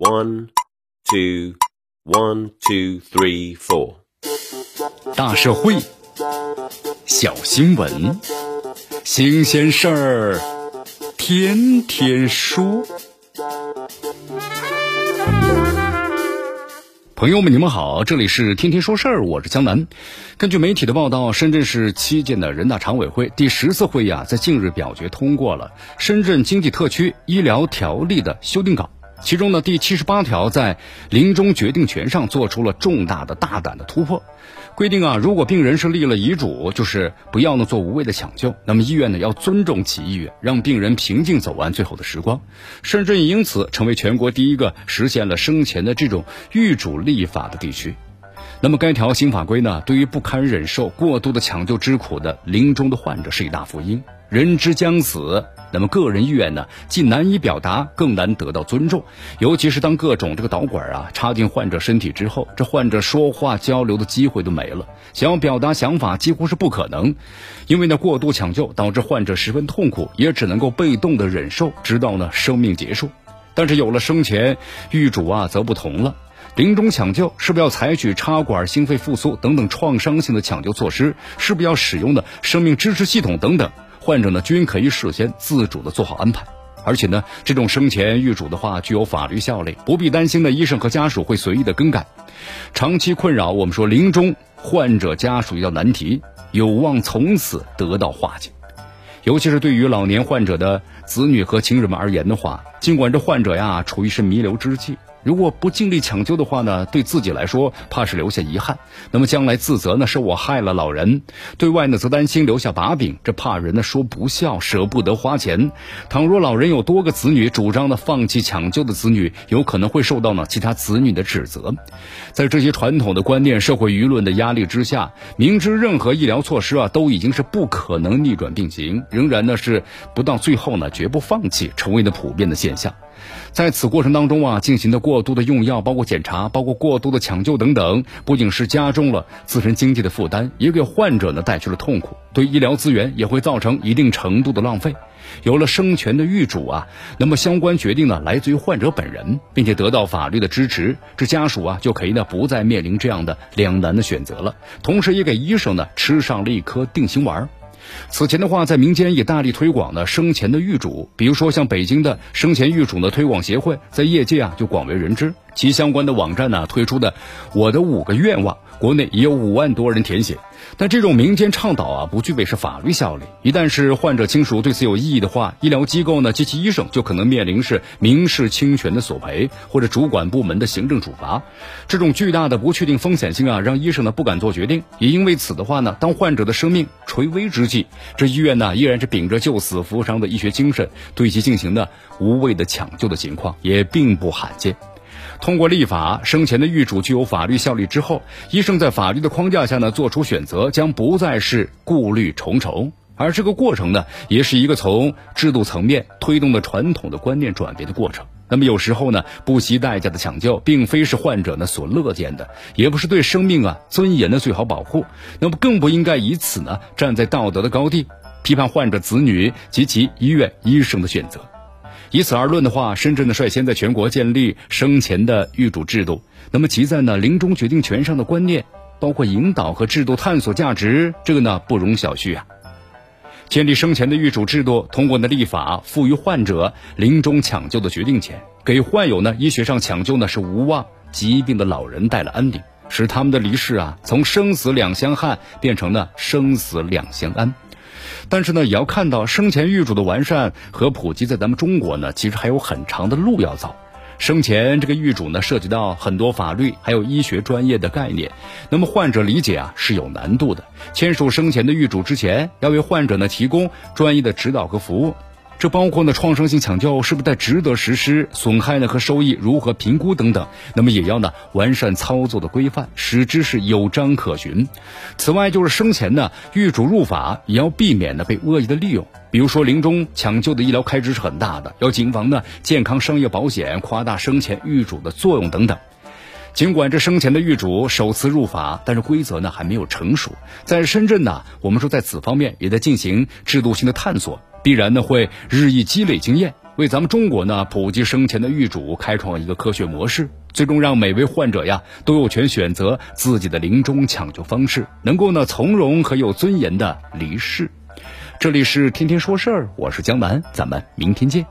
One, two, one, two, three, four。大社会，小新闻，新鲜事儿，天天说。朋友们，你们好，这里是天天说事儿，我是江南。根据媒体的报道，深圳市七届的人大常委会第十次会议啊，在近日表决通过了《深圳经济特区医疗条例》的修订稿。其中呢，第七十八条在临终决定权上做出了重大的、大胆的突破，规定啊，如果病人是立了遗嘱，就是不要呢做无谓的抢救，那么医院呢要尊重其意愿，让病人平静走完最后的时光。深圳因此成为全国第一个实现了生前的这种预嘱立法的地区。那么该条新法规呢，对于不堪忍受过度的抢救之苦的临终的患者是一大福音。人之将死，那么个人意愿呢，既难以表达，更难得到尊重。尤其是当各种这个导管啊插进患者身体之后，这患者说话交流的机会都没了，想要表达想法几乎是不可能。因为呢，过度抢救导致患者十分痛苦，也只能够被动的忍受，直到呢生命结束。但是有了生前预嘱啊，则不同了。临终抢救是不是要采取插管、心肺复苏等等创伤性的抢救措施？是不是要使用的生命支持系统等等？患者呢均可以事先自主的做好安排，而且呢，这种生前预嘱的话具有法律效力，不必担心呢医生和家属会随意的更改。长期困扰我们说临终患者家属一道难题，有望从此得到化解。尤其是对于老年患者的子女和亲人们而言的话，尽管这患者呀处于是弥留之际。如果不尽力抢救的话呢，对自己来说怕是留下遗憾。那么将来自责呢，是我害了老人；对外呢，则担心留下把柄，这怕人呢说不孝，舍不得花钱。倘若老人有多个子女，主张呢放弃抢救的子女，有可能会受到呢其他子女的指责。在这些传统的观念、社会舆论的压力之下，明知任何医疗措施啊都已经是不可能逆转病情，仍然呢是不到最后呢绝不放弃，成为了普遍的现象。在此过程当中啊，进行的过过度的用药，包括检查，包括过度的抢救等等，不仅是加重了自身经济的负担，也给患者呢带去了痛苦，对医疗资源也会造成一定程度的浪费。有了生权的预嘱啊，那么相关决定呢来自于患者本人，并且得到法律的支持，这家属啊就可以呢不再面临这样的两难的选择了，同时也给医生呢吃上了一颗定心丸。此前的话，在民间也大力推广呢生前的预嘱，比如说像北京的生前预嘱的推广协会，在业界啊就广为人知，其相关的网站呢推出的我的五个愿望。国内也有五万多人填写，但这种民间倡导啊，不具备是法律效力。一旦是患者亲属对此有异议的话，医疗机构呢及其医生就可能面临是民事侵权的索赔，或者主管部门的行政处罚。这种巨大的不确定风险性啊，让医生呢不敢做决定。也因为此的话呢，当患者的生命垂危之际，这医院呢依然是秉着救死扶伤的医学精神，对其进行的无谓的抢救的情况也并不罕见。通过立法，生前的预嘱具有法律效力之后，医生在法律的框架下呢做出选择，将不再是顾虑重重，而这个过程呢，也是一个从制度层面推动的传统的观念转变的过程。那么有时候呢，不惜代价的抢救，并非是患者呢所乐见的，也不是对生命啊尊严的最好保护。那么更不应该以此呢站在道德的高地，批判患者子女及其医院医生的选择。以此而论的话，深圳呢率先在全国建立生前的预嘱制度。那么其在呢临终决定权上的观念，包括引导和制度探索价值，这个呢不容小觑啊。建立生前的预嘱制度，通过呢立法赋予患者临终抢救的决定权，给患有呢医学上抢救呢是无望疾病的老人带来安定，使他们的离世啊从生死两相憾变成了生死两相安。但是呢，也要看到生前预嘱的完善和普及，在咱们中国呢，其实还有很长的路要走。生前这个预嘱呢，涉及到很多法律还有医学专业的概念，那么患者理解啊是有难度的。签署生前的预嘱之前，要为患者呢提供专业的指导和服务。这包括呢创伤性抢救是不是在值得实施，损害呢和收益如何评估等等。那么也要呢完善操作的规范，使之是有章可循。此外，就是生前呢预嘱入法，也要避免呢被恶意的利用。比如说临终抢救的医疗开支是很大的，要谨防呢健康商业保险夸大生前预嘱的作用等等。尽管这生前的预嘱首次入法，但是规则呢还没有成熟。在深圳呢，我们说在此方面也在进行制度性的探索。必然呢会日益积累经验，为咱们中国呢普及生前的预嘱，开创一个科学模式，最终让每位患者呀都有权选择自己的临终抢救方式，能够呢从容和有尊严的离世。这里是天天说事儿，我是江南，咱们明天见。